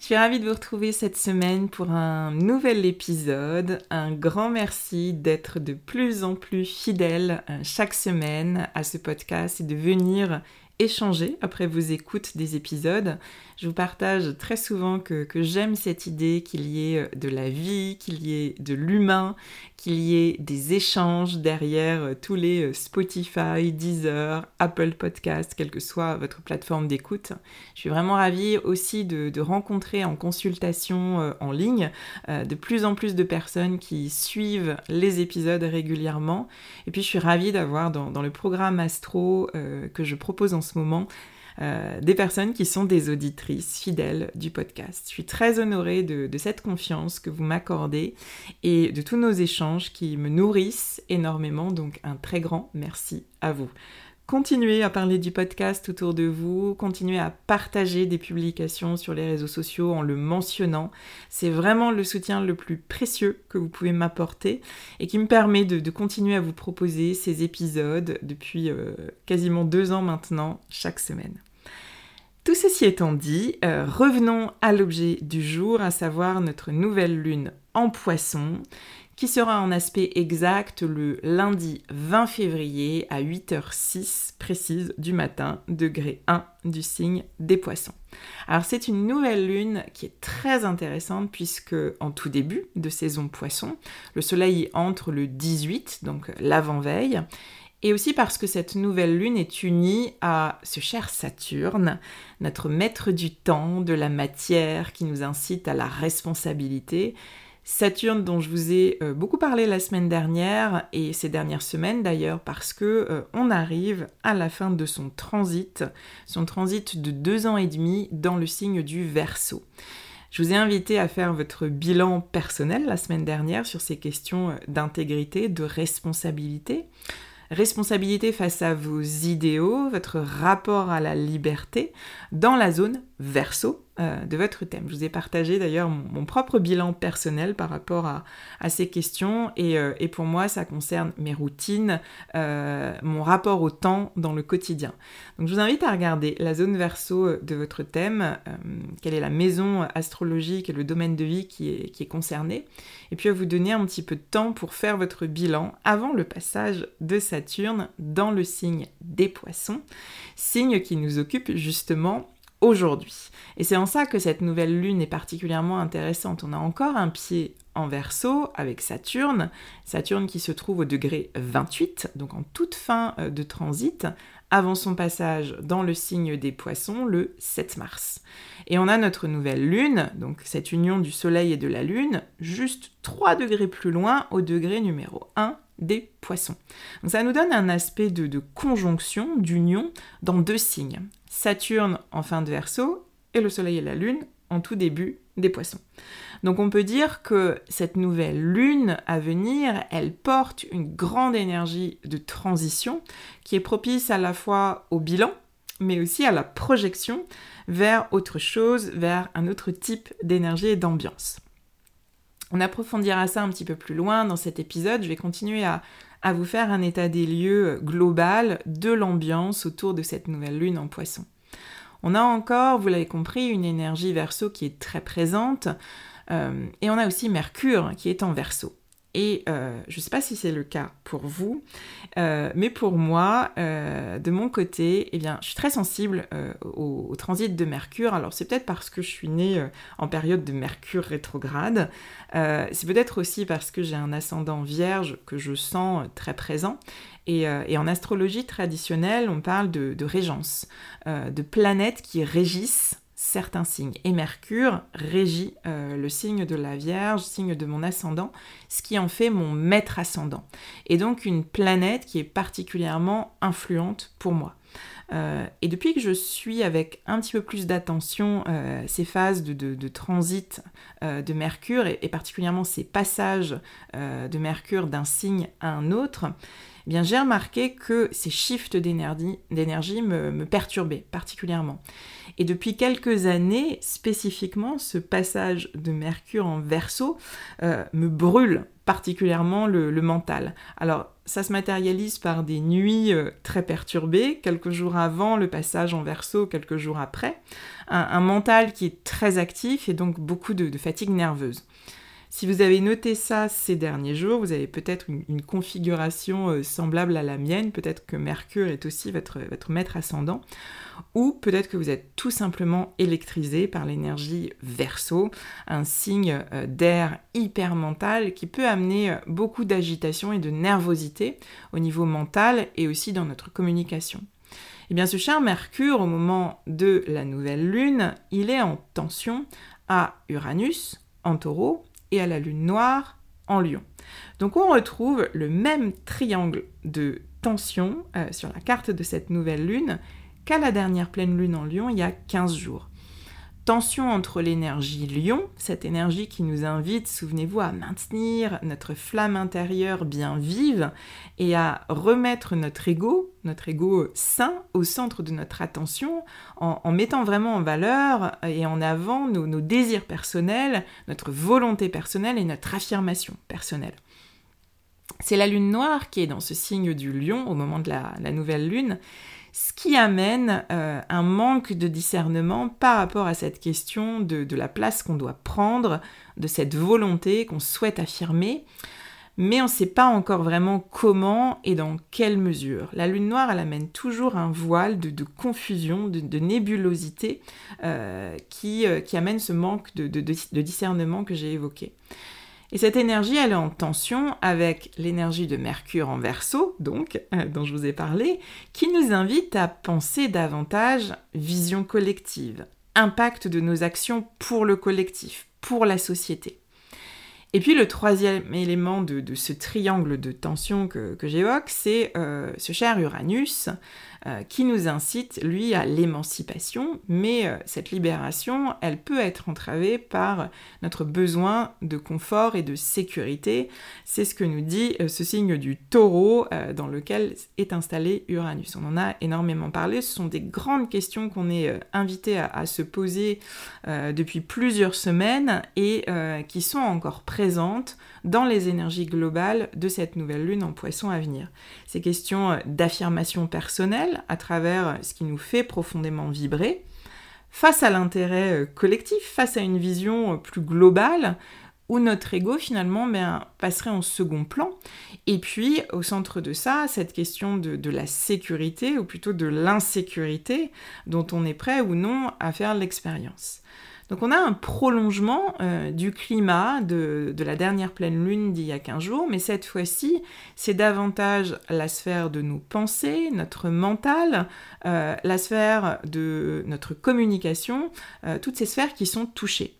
Je suis ravie de vous retrouver cette semaine pour un nouvel épisode. Un grand merci d'être de plus en plus fidèle euh, chaque semaine à ce podcast et de venir échanger après vos écoutes des épisodes. Je vous partage très souvent que, j'aime cette idée qu'il y ait euh, de la vie, qu'il y ait de l'humain, qu'il y ait des échanges derrière euh, tous les euh, Spotify, Deezer, Apple Podcasts, quelle que soit votre plateforme d'écoute. Je suis vraiment ravie aussi de, rencontrer en consultation en ligne de plus en plus de personnes qui suivent les épisodes régulièrement. Et puis je suis ravie d'avoir dans, dans, le programme Astro que je propose en moment euh, des personnes qui sont des auditrices fidèles du podcast. Je suis très honorée de, cette confiance que vous m'accordez et de tous nos échanges qui me nourrissent énormément, donc un très grand merci à vous. Continuez à parler du podcast autour de vous, continuez à partager des publications sur les réseaux sociaux en le mentionnant. C'est vraiment le soutien le plus précieux que vous pouvez m'apporter et qui me permet de, continuer à vous proposer ces épisodes depuis euh, quasiment deux ans maintenant, chaque semaine. Tout ceci étant dit, euh, revenons à l'objet du jour, à savoir notre nouvelle lune en poisson, qui sera en aspect exact le lundi 20 février à 8h06 précise du matin, degré 1 du signe des poissons. Alors c'est une nouvelle lune qui est très intéressante puisque en tout début de saison poisson, le soleil entre le 18, donc l'avant-veille, et aussi parce que cette nouvelle lune est unie à ce cher Saturne, notre maître du temps, de la matière, qui nous incite à la responsabilité. Saturne dont je vous ai euh, beaucoup parlé la semaine dernière et ces dernières semaines d'ailleurs parce que euh, on arrive à la fin de son transit, son transit de deux ans et demi dans le signe du Verseau. Je vous ai invité à faire votre bilan personnel la semaine dernière sur ces questions euh, d'intégrité, de responsabilité responsabilité face à vos idéaux, votre rapport à la liberté dans la zone verso euh, de votre thème. Je vous ai partagé d'ailleurs mon, propre bilan personnel par rapport à, ces questions euh, et, pour moi ça concerne mes routines, euh, mon rapport au temps dans le quotidien. Donc je vous invite à regarder la zone verso de votre thème, quelle est la maison astrologique et le domaine de vie qui est, qui est concerné, et puis à vous donner un petit peu de temps pour faire votre bilan avant le passage de Saturne dans le signe des poissons, signe qui nous occupe justement aujourd'hui. Et c'est en ça que cette nouvelle lune est particulièrement intéressante. On a encore un pied en verso avec Saturne, Saturne qui se trouve au degré 28, donc en toute fin euh, de transit, avant son passage dans le signe des poissons le 7 mars. Et on a notre nouvelle lune, donc cette union du soleil et de la lune, juste 3 degrés plus loin au degré numéro 1 des poissons. Ça nous donne un aspect de, de conjonction, d'union dans deux signes. Saturne en fin de verso et le Soleil et la Lune en tout début des poissons. Donc on peut dire que cette nouvelle lune à venir, elle porte une grande énergie de transition qui est propice à la fois au bilan, mais aussi à la projection vers autre chose, vers un autre type d'énergie et d'ambiance. On approfondira ça un petit peu plus loin dans cet épisode. Je vais continuer à, vous faire un état des lieux global de l'ambiance autour de cette nouvelle lune en poisson. On a encore, vous l'avez compris, une énergie verso qui est très présente, euh, et on a aussi Mercure qui est en verso. Et euh, je ne sais pas si c'est le cas pour vous, euh, mais pour moi, euh, de mon côté, eh bien, je suis très sensible au, transit de Mercure. Alors c'est peut-être parce que je suis née en période de Mercure rétrograde. c'est peut-être aussi parce que j'ai un ascendant vierge que je sens très présent. Et, en astrologie traditionnelle, on parle de, de régence, de planètes qui régissent certains signes. Et Mercure régit euh, le signe de la Vierge, signe de mon ascendant, ce qui en fait mon maître ascendant. Et donc une planète qui est particulièrement influente pour moi. Euh, et depuis que je suis avec un petit peu plus d'attention euh, ces phases de, transit de Mercure et, particulièrement ces passages de Mercure d'un signe à un autre, eh j'ai remarqué que ces shifts d'énergie me, perturbaient particulièrement. Et depuis quelques années, spécifiquement, ce passage de Mercure en verso euh, me brûle particulièrement le, mental. Alors, ça se matérialise par des nuits euh, très perturbées, quelques jours avant le passage en verso, quelques jours après, un, mental qui est très actif et donc beaucoup de, fatigue nerveuse. Si vous avez noté ça ces derniers jours, vous avez peut-être une, configuration euh, semblable à la mienne, peut-être que Mercure est aussi votre, votre maître ascendant ou peut-être que vous êtes tout simplement électrisé par l'énergie verso, un signe euh, d'air hyper mental qui peut amener euh, beaucoup d'agitation et de nervosité au niveau mental et aussi dans notre communication. Eh bien ce cher Mercure, au moment de la nouvelle lune, il est en tension à Uranus, en taureau, et à la lune noire, en lion. Donc on retrouve le même triangle de tension euh, sur la carte de cette nouvelle lune qu'à la dernière pleine lune en Lion il y a 15 jours. Entre l'énergie Lion, cette énergie qui nous invite, souvenez-vous, à maintenir notre flamme intérieure bien vive et à remettre notre ego, notre ego sain, au centre de notre attention, en, mettant vraiment en valeur et en avant nos, désirs personnels, notre volonté personnelle et notre affirmation personnelle. C'est la lune noire qui est dans ce signe du lion au moment de la nouvelle lune ce qui amène euh, un manque de discernement par rapport à cette question de, la place qu'on doit prendre, de cette volonté qu'on souhaite affirmer, mais on ne sait pas encore vraiment comment et dans quelle mesure. La lune noire, elle amène toujours un voile de, confusion, de, nébulosité euh, euh, qui, amène ce manque de discernement que j'ai évoqué. Et cette énergie, elle est en tension avec l'énergie de Mercure en verso, donc, euh, dont je vous ai parlé, qui nous invite à penser davantage vision collective, impact de nos actions pour le collectif, pour la société. Et puis le troisième élément de, ce triangle de tension que, j'évoque, c'est euh, ce cher Uranus, euh, qui nous incite, lui, à l'émancipation, mais euh, cette libération, elle peut être entravée par notre besoin de confort et de sécurité. C'est ce que nous dit euh, ce signe du taureau dans lequel est installé Uranus. On en a énormément parlé, ce sont des grandes questions qu'on est invité à, se poser depuis plusieurs semaines et qui sont encore présentes dans les énergies globales de cette nouvelle lune en poisson à venir. Ces questions d'affirmation personnelle, à travers ce qui nous fait profondément vibrer, face à l'intérêt euh, collectif, face à une vision euh, plus globale, où notre ego finalement ben, passerait en second plan. Et puis au centre de ça, cette question de la sécurité, ou plutôt de l'insécurité, dont on est prêt ou non à faire l'expérience. Donc on a un prolongement euh, du climat de, la dernière pleine lune d'il y a 15 jours, mais cette fois-ci, c'est davantage la sphère de nos pensées, notre mental, euh, la sphère de notre communication, euh, toutes ces sphères qui sont touchées.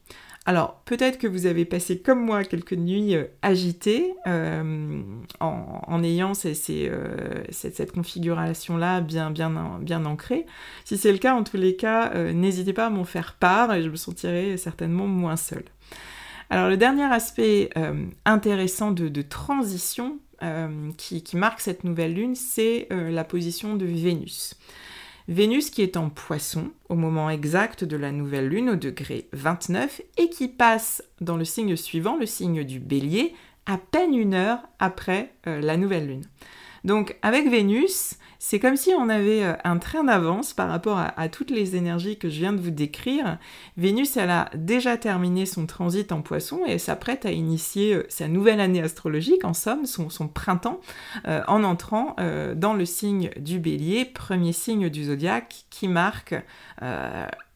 Alors, peut-être que vous avez passé comme moi quelques nuits euh, agitées euh, en, ayant euh, cette, configuration-là bien, ancrée. Si c'est le cas, en tous les cas, n'hésitez pas à m'en faire part et je me sentirai certainement moins seule. Alors, le dernier aspect intéressant de, transition qui, marque cette nouvelle lune, c'est la position de Vénus. Vénus qui est en poisson au moment exact de la nouvelle lune au degré 29 et qui passe dans le signe suivant, le signe du bélier, à peine une heure après euh, la nouvelle lune. Donc avec Vénus, c'est comme si on avait euh, un train d'avance par rapport à, toutes les énergies que je viens de vous décrire. Vénus, elle a déjà terminé son transit en poisson et s'apprête à initier euh, sa nouvelle année astrologique, en somme, son, printemps, euh, en entrant dans le signe du bélier, premier signe du zodiaque qui marque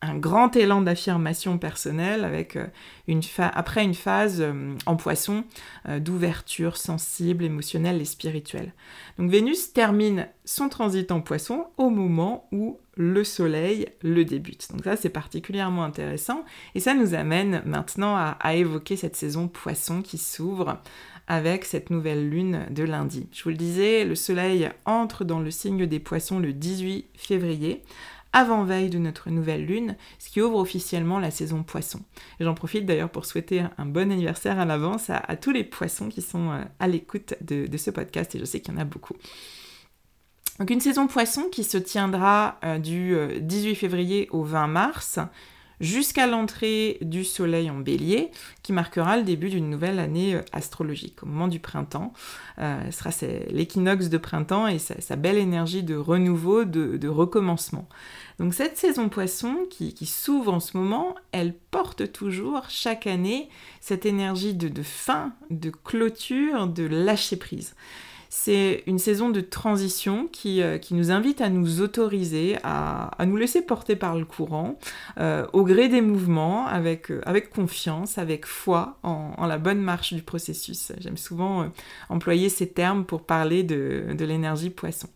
un grand élan d'affirmation personnelle avec euh, une après une phase euh, en poisson euh, d'ouverture sensible, émotionnelle et spirituelle. Donc Vénus termine son transit en poisson au moment où le soleil le débute. Donc ça c'est particulièrement intéressant et ça nous amène maintenant à, à évoquer cette saison poisson qui s'ouvre avec cette nouvelle lune de lundi. Je vous le disais, le soleil entre dans le signe des poissons le 18 février avant-veille de notre nouvelle lune, ce qui ouvre officiellement la saison poisson. J'en profite d'ailleurs pour souhaiter un bon anniversaire à l'avance à, tous les poissons qui sont euh, à l'écoute de, ce podcast, et je sais qu'il y en a beaucoup. Donc une saison poisson qui se tiendra euh, du 18 euh, février au 20 mars, jusqu'à l'entrée du Soleil en bélier, qui marquera le début d'une nouvelle année euh, astrologique. Au moment du printemps, euh, ce sera l'équinoxe de printemps et sa, belle énergie de renouveau, de, recommencement. Donc cette saison poisson qui, s'ouvre en ce moment, elle porte toujours chaque année cette énergie de fin, de clôture, de lâcher prise. C'est une saison de transition qui, euh, nous invite à nous autoriser, à, nous laisser porter par le courant, euh, au gré des mouvements, avec, euh, confiance, avec foi en, la bonne marche du processus. J'aime souvent employer ces termes pour parler de l'énergie poisson.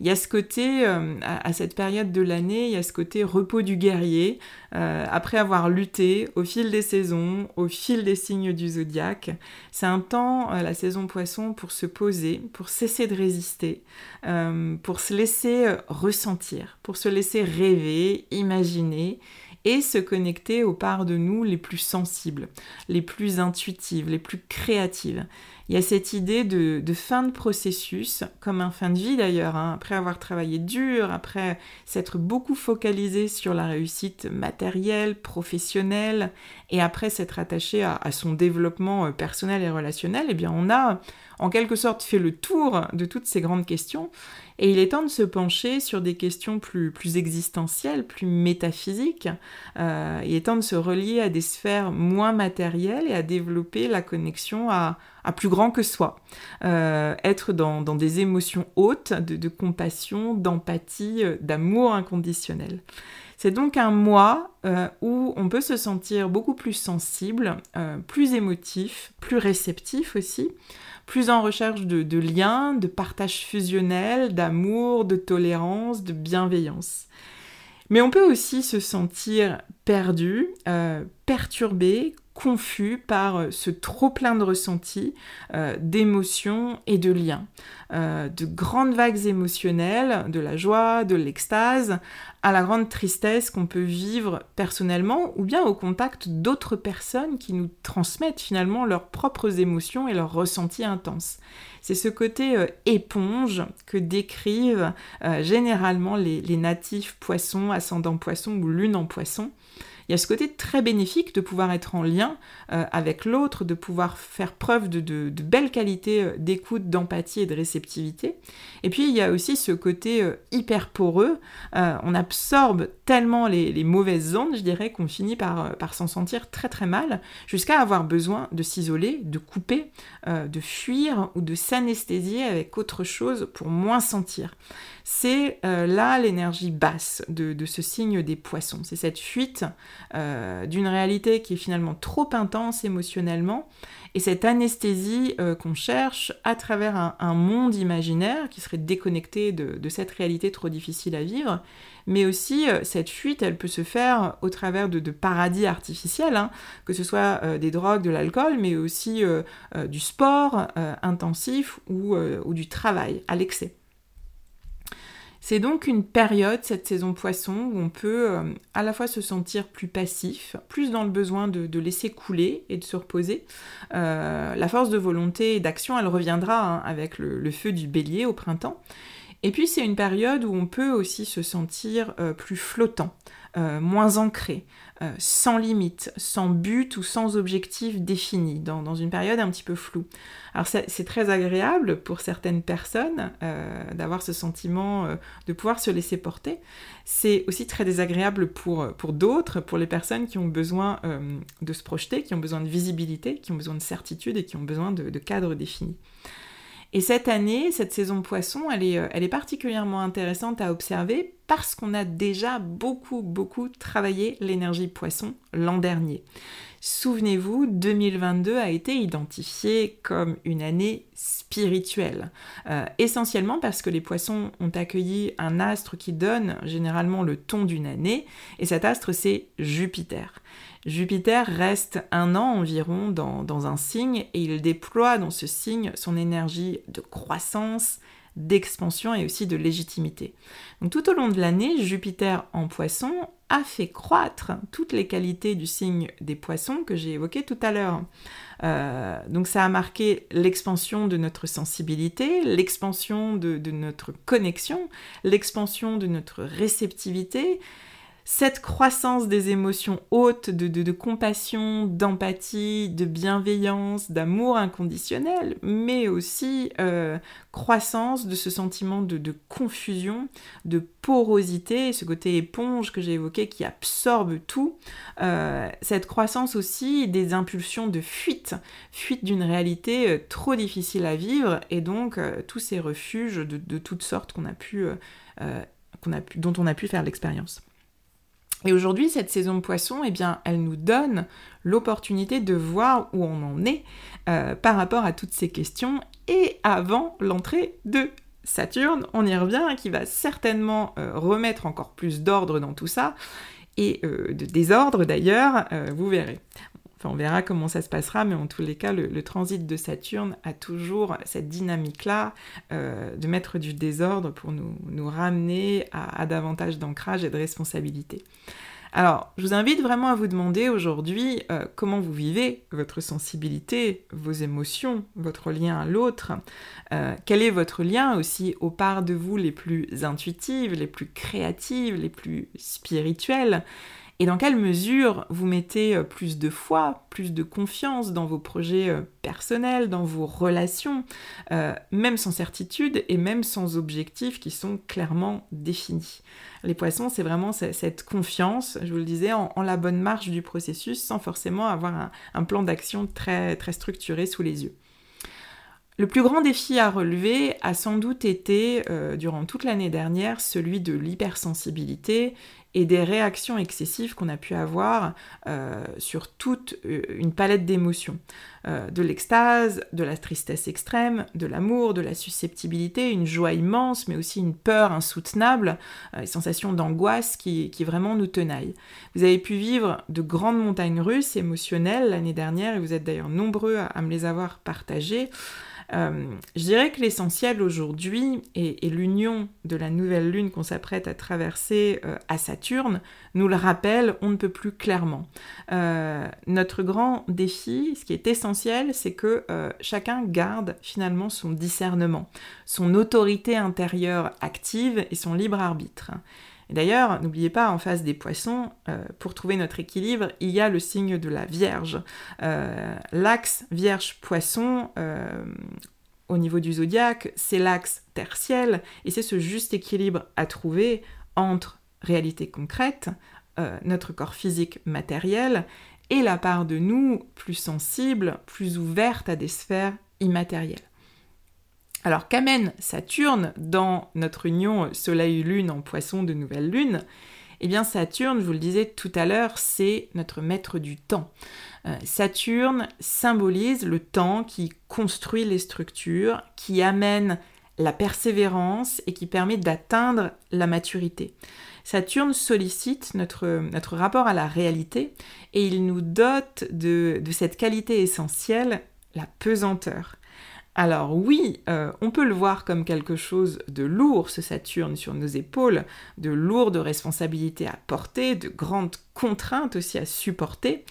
Il y a ce côté, euh, à, cette période de l'année, il y a ce côté repos du guerrier, euh, après avoir lutté au fil des saisons, au fil des signes du zodiaque. C'est un temps, euh, la saison poisson, pour se poser, pour cesser de résister, pour se laisser ressentir, pour se laisser rêver, imaginer et se connecter aux parts de nous les plus sensibles, les plus intuitives, les plus créatives. Il y a cette idée de, fin de processus, comme un fin de vie d'ailleurs, hein. après avoir travaillé dur, après s'être beaucoup focalisé sur la réussite matérielle, professionnelle, et après s'être attaché à, son développement euh, personnel et relationnel, eh bien on a en quelque sorte fait le tour de toutes ces grandes questions, et il est temps de se pencher sur des questions plus, plus existentielles, plus métaphysiques. Euh, il est temps de se relier à des sphères moins matérielles et à développer la connexion à, plus grand que soi. Euh, être dans, des émotions hautes, de, de compassion, d'empathie, euh, d'amour inconditionnel. C'est donc un mois euh, où on peut se sentir beaucoup plus sensible, plus émotif, plus réceptif aussi, plus en recherche de, de liens, de partage fusionnel, d'amour, de tolérance, de bienveillance. Mais on peut aussi se sentir perdu, perturbé, confus par euh, ce trop plein de ressentis, euh, d'émotions et de liens. Euh, de grandes vagues émotionnelles, de la joie, de l'extase, à la grande tristesse qu'on peut vivre personnellement ou bien au contact d'autres personnes qui nous transmettent finalement leurs propres émotions et leurs ressentis intenses. C'est ce côté éponge que décrivent généralement les, natifs poissons, ascendant poissons ou lune en poisson. Il y a ce côté très bénéfique de pouvoir être en lien euh, avec l'autre, de pouvoir faire preuve de, belles qualités euh, d'écoute, d'empathie et de réceptivité. Et puis il y a aussi ce côté euh, hyper poreux. on absorbe tellement les, mauvaises ondes, je dirais, qu'on finit par, s'en sentir très très mal, jusqu'à avoir besoin de s'isoler, de couper, de fuir ou de s'anesthésier avec autre chose pour moins sentir c'est là l'énergie basse de, ce signe des poissons. C'est cette fuite euh, d'une réalité qui est finalement trop intense émotionnellement et cette anesthésie euh, qu'on cherche à travers un, monde imaginaire qui serait déconnecté de, cette réalité trop difficile à vivre. Mais aussi, cette fuite, elle peut se faire au travers de, paradis artificiels, hein, que ce soit des drogues, de l'alcool, mais aussi du sport intensif ou du travail à l'excès. C'est donc une période, cette saison poisson, où on peut euh, à la fois se sentir plus passif, plus dans le besoin de, laisser couler et de se reposer. Euh, la force de volonté et d'action, elle reviendra hein, avec le, feu du bélier au printemps. Et puis c'est une période où on peut aussi se sentir euh, plus flottant, euh, moins ancré, euh, sans limite, sans but ou sans objectif défini, dans, une période un petit peu floue. Alors c'est très agréable pour certaines personnes d'avoir ce sentiment de pouvoir se laisser porter. C'est aussi très désagréable pour, d'autres, pour les personnes qui ont besoin de se projeter, qui ont besoin de visibilité, qui ont besoin de certitude et qui ont besoin de, de cadres définis. Et cette année, cette saison poisson, elle est, euh, particulièrement intéressante à observer parce qu'on a déjà beaucoup, beaucoup travaillé l'énergie poisson l'an dernier. Souvenez-vous, 2022 a été identifié comme une année spirituelle, euh, essentiellement parce que les poissons ont accueilli un astre qui donne généralement le ton d'une année, et cet astre c'est Jupiter. Jupiter reste un an environ dans, un signe et il déploie dans ce signe son énergie de croissance, d'expansion et aussi de légitimité. Tout au long de l'année, Jupiter en poisson a fait croître toutes les qualités du signe des poissons que j'ai évoquées tout à l'heure. Euh, donc ça a marqué l'expansion de notre sensibilité, l'expansion de notre connexion, l'expansion de notre réceptivité, cette croissance des émotions hautes de, compassion, d'empathie, de bienveillance, d'amour inconditionnel, mais aussi euh, croissance de ce sentiment de, confusion, de porosité, ce côté éponge que j'ai évoqué qui absorbe tout, euh, cette croissance aussi des impulsions de fuite, fuite d'une réalité euh, trop difficile à vivre, et donc tous ces refuges de, toutes sortes qu'on a pu, dont on a pu faire l'expérience. Et aujourd'hui, cette saison de poisson, eh bien, elle nous donne l'opportunité de voir où on en est euh, par rapport à toutes ces questions. Et avant l'entrée de Saturne, on y revient, qui va certainement euh, remettre encore plus d'ordre dans tout ça, et euh, de désordre d'ailleurs, vous verrez on verra comment ça se passera, mais en tous les cas, le, transit de Saturne a toujours cette dynamique-là euh, de mettre du désordre pour nous, ramener à, davantage d'ancrage et de responsabilité. Alors, je vous invite vraiment à vous demander aujourd'hui euh, comment vous vivez votre sensibilité, vos émotions, votre lien à l'autre. Euh, quel est votre lien aussi aux parts de vous les plus intuitives, les plus créatives, les plus spirituelles? Et dans quelle mesure vous mettez euh, plus de foi, plus de confiance dans vos projets euh, personnels, dans vos relations, euh, même sans certitude et même sans objectifs qui sont clairement définis? Les poissons, c'est vraiment cette confiance, je vous le disais, en, la bonne marche du processus sans forcément avoir un, plan d'action très, très structuré sous les yeux. Le plus grand défi à relever a sans doute été, durant toute l'année dernière, celui de l'hypersensibilité et des réactions excessives qu'on a pu avoir euh, sur toute euh, une palette d'émotions. Euh, de l'extase, de la tristesse extrême, de l'amour, de la susceptibilité, une joie immense, mais aussi une peur insoutenable, une sensation d'angoisse qui, vraiment nous tenaille. Vous avez pu vivre de grandes montagnes russes émotionnelles l'année dernière, et vous êtes d'ailleurs nombreux à me les avoir partagées. Euh, je dirais que l'essentiel aujourd'hui et, l'union de la nouvelle lune qu'on s'apprête à traverser euh, à Saturne nous le rappelle, on ne peut plus clairement. Euh, notre grand défi, ce qui est essentiel, c'est que chacun garde finalement son discernement, son autorité intérieure active et son libre arbitre. D'ailleurs, n'oubliez pas, en face des poissons, pour trouver notre équilibre, il y a le signe de la Vierge. L'axe Vierge-Poisson, au niveau du zodiaque, c'est l'axe tertiel, et c'est ce juste équilibre à trouver entre réalité concrète, euh, notre corps physique matériel, et la part de nous plus sensible, plus ouverte à des sphères immatérielles. Alors qu'amène Saturne dans notre union Soleil-Lune en poisson de nouvelle lune? Eh bien Saturne, je vous le disais tout à l'heure, c'est notre maître du temps. Euh, Saturne symbolise le temps qui construit les structures, qui amène la persévérance et qui permet d'atteindre la maturité. Saturne sollicite notre, notre, rapport à la réalité et il nous dote de, cette qualité essentielle, la pesanteur. Alors oui, euh, on peut le voir comme quelque chose de lourd, ce Saturne sur nos épaules, de lourdes responsabilités à porter, de grandes contraintes aussi à supporter,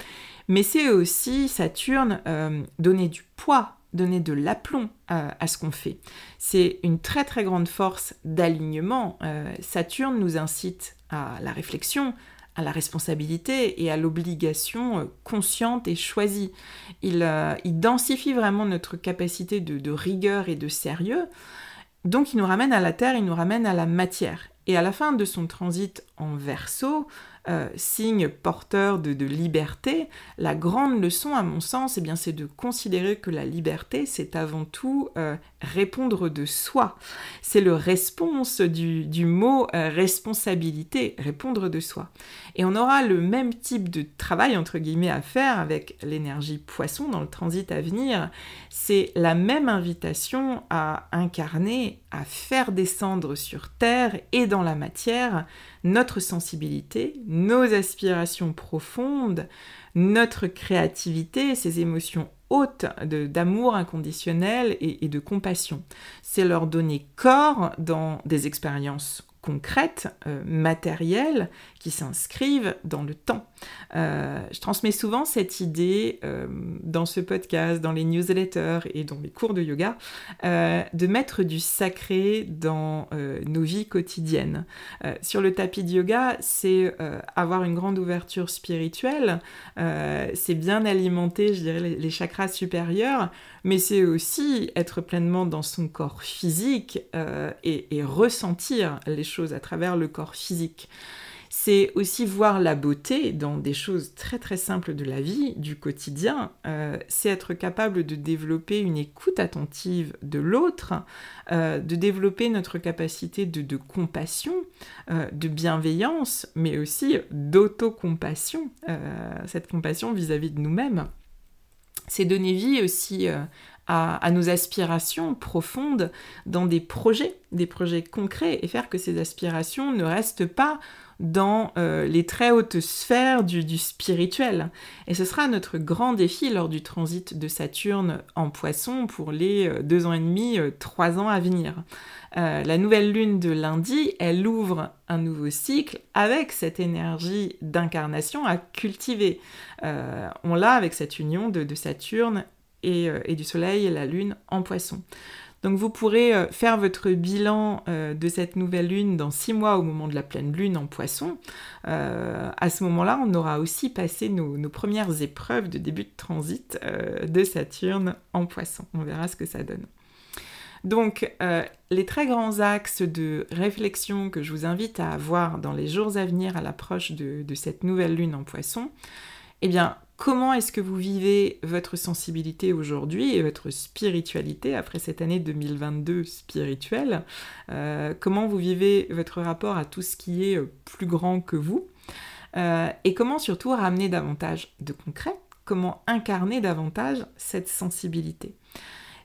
mais c'est aussi Saturne euh, donner du poids, donner de l'aplomb à, ce qu'on fait. C'est une très très grande force d'alignement. Euh, Saturne nous incite à la réflexion, à la responsabilité et à l'obligation euh, consciente et choisie. Il, euh, il, densifie vraiment notre capacité de, de, rigueur et de sérieux. Donc il nous ramène à la terre, il nous ramène à la matière. Et à la fin de son transit en verso, euh, signe porteur de, liberté, la grande leçon, à mon sens, eh bien, c'est de considérer que la liberté, c'est avant tout euh, répondre de soi. C'est le response du, mot euh, responsabilité, répondre de soi. Et on aura le même type de travail, entre guillemets, à faire avec l'énergie poisson dans le transit à venir. C'est la même invitation à incarner, à faire descendre sur Terre et dans la matière notre sensibilité, nos aspirations profondes, notre créativité, ces émotions hautes d'amour inconditionnel et, de compassion. C'est leur donner corps dans des expériences concrètes, euh, matérielles, s'inscrivent dans le temps. Euh, je transmets souvent cette idée euh, dans ce podcast, dans les newsletters et dans mes cours de yoga, de mettre du sacré dans nos vies quotidiennes. sur le tapis de yoga, c'est avoir une grande ouverture spirituelle, c'est bien alimenter, je dirais, les, chakras supérieurs, mais c'est aussi être pleinement dans son corps physique et ressentir les choses à travers le corps physique. C'est aussi voir la beauté dans des choses très très simples de la vie, du quotidien. Euh, c'est être capable de développer une écoute attentive de l'autre, euh, de développer notre capacité de, compassion, euh, de bienveillance, mais aussi d'autocompassion, cette compassion vis-à-vis -vis de nous-mêmes. C'est donner vie aussi à, nos aspirations profondes dans des projets, des projets concrets, et faire que ces aspirations ne restent pas dans euh, les très hautes sphères du, spirituel. Et ce sera notre grand défi lors du transit de Saturne en poisson pour les euh, deux ans et demi, euh, trois ans à venir. la nouvelle lune de lundi, elle ouvre un nouveau cycle avec cette énergie d'incarnation à cultiver. on l'a avec cette union de Saturne euh, et, du Soleil et la Lune en poisson. Donc vous pourrez euh, faire votre bilan euh, de cette nouvelle lune dans six mois au moment de la pleine lune en poisson. à ce moment-là, on aura aussi passé nos, nos, premières épreuves de début de transit de Saturne en poisson. On verra ce que ça donne. Donc les très grands axes de réflexion que je vous invite à avoir dans les jours à venir à l'approche de, de cette nouvelle lune en poisson, eh bien Comment est-ce que vous vivez votre sensibilité aujourd'hui et votre spiritualité après cette année 2022 spirituelle euh, Comment vous vivez votre rapport à tout ce qui est euh, plus grand que vous euh, Et comment surtout ramener davantage de concret Comment incarner davantage cette sensibilité?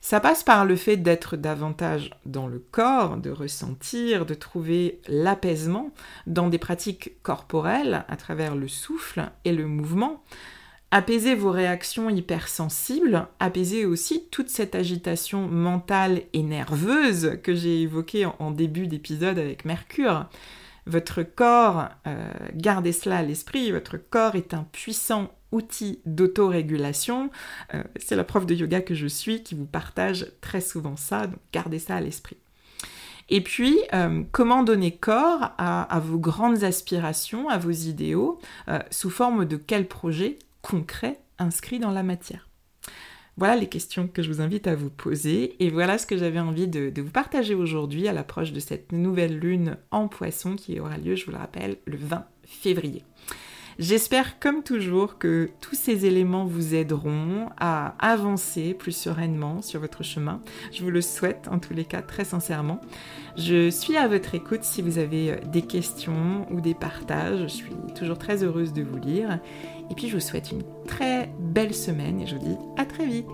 Ça passe par le fait d'être davantage dans le corps, de ressentir, de trouver l'apaisement dans des pratiques corporelles à travers le souffle et le mouvement, Apaiser vos réactions hypersensibles, apaiser aussi toute cette agitation mentale et nerveuse que j'ai évoquée en, début d'épisode avec Mercure. Votre corps, euh, gardez cela à l'esprit, votre corps est un puissant outil d'autorégulation. Euh, c'est la prof de yoga que je suis qui vous partage très souvent ça, donc gardez ça à l'esprit. Et puis, euh, comment donner corps à, vos grandes aspirations, à vos idéaux, sous forme de quel projet concret inscrit dans la matière. Voilà les questions que je vous invite à vous poser et voilà ce que j'avais envie de, vous partager aujourd'hui à l'approche de cette nouvelle lune en poisson qui aura lieu, je vous le rappelle, le 20 février. J'espère comme toujours que tous ces éléments vous aideront à avancer plus sereinement sur votre chemin. Je vous le souhaite en tous les cas très sincèrement. Je suis à votre écoute si vous avez des questions ou des partages. Je suis toujours très heureuse de vous lire. Et puis je vous souhaite une très belle semaine et je vous dis à très vite.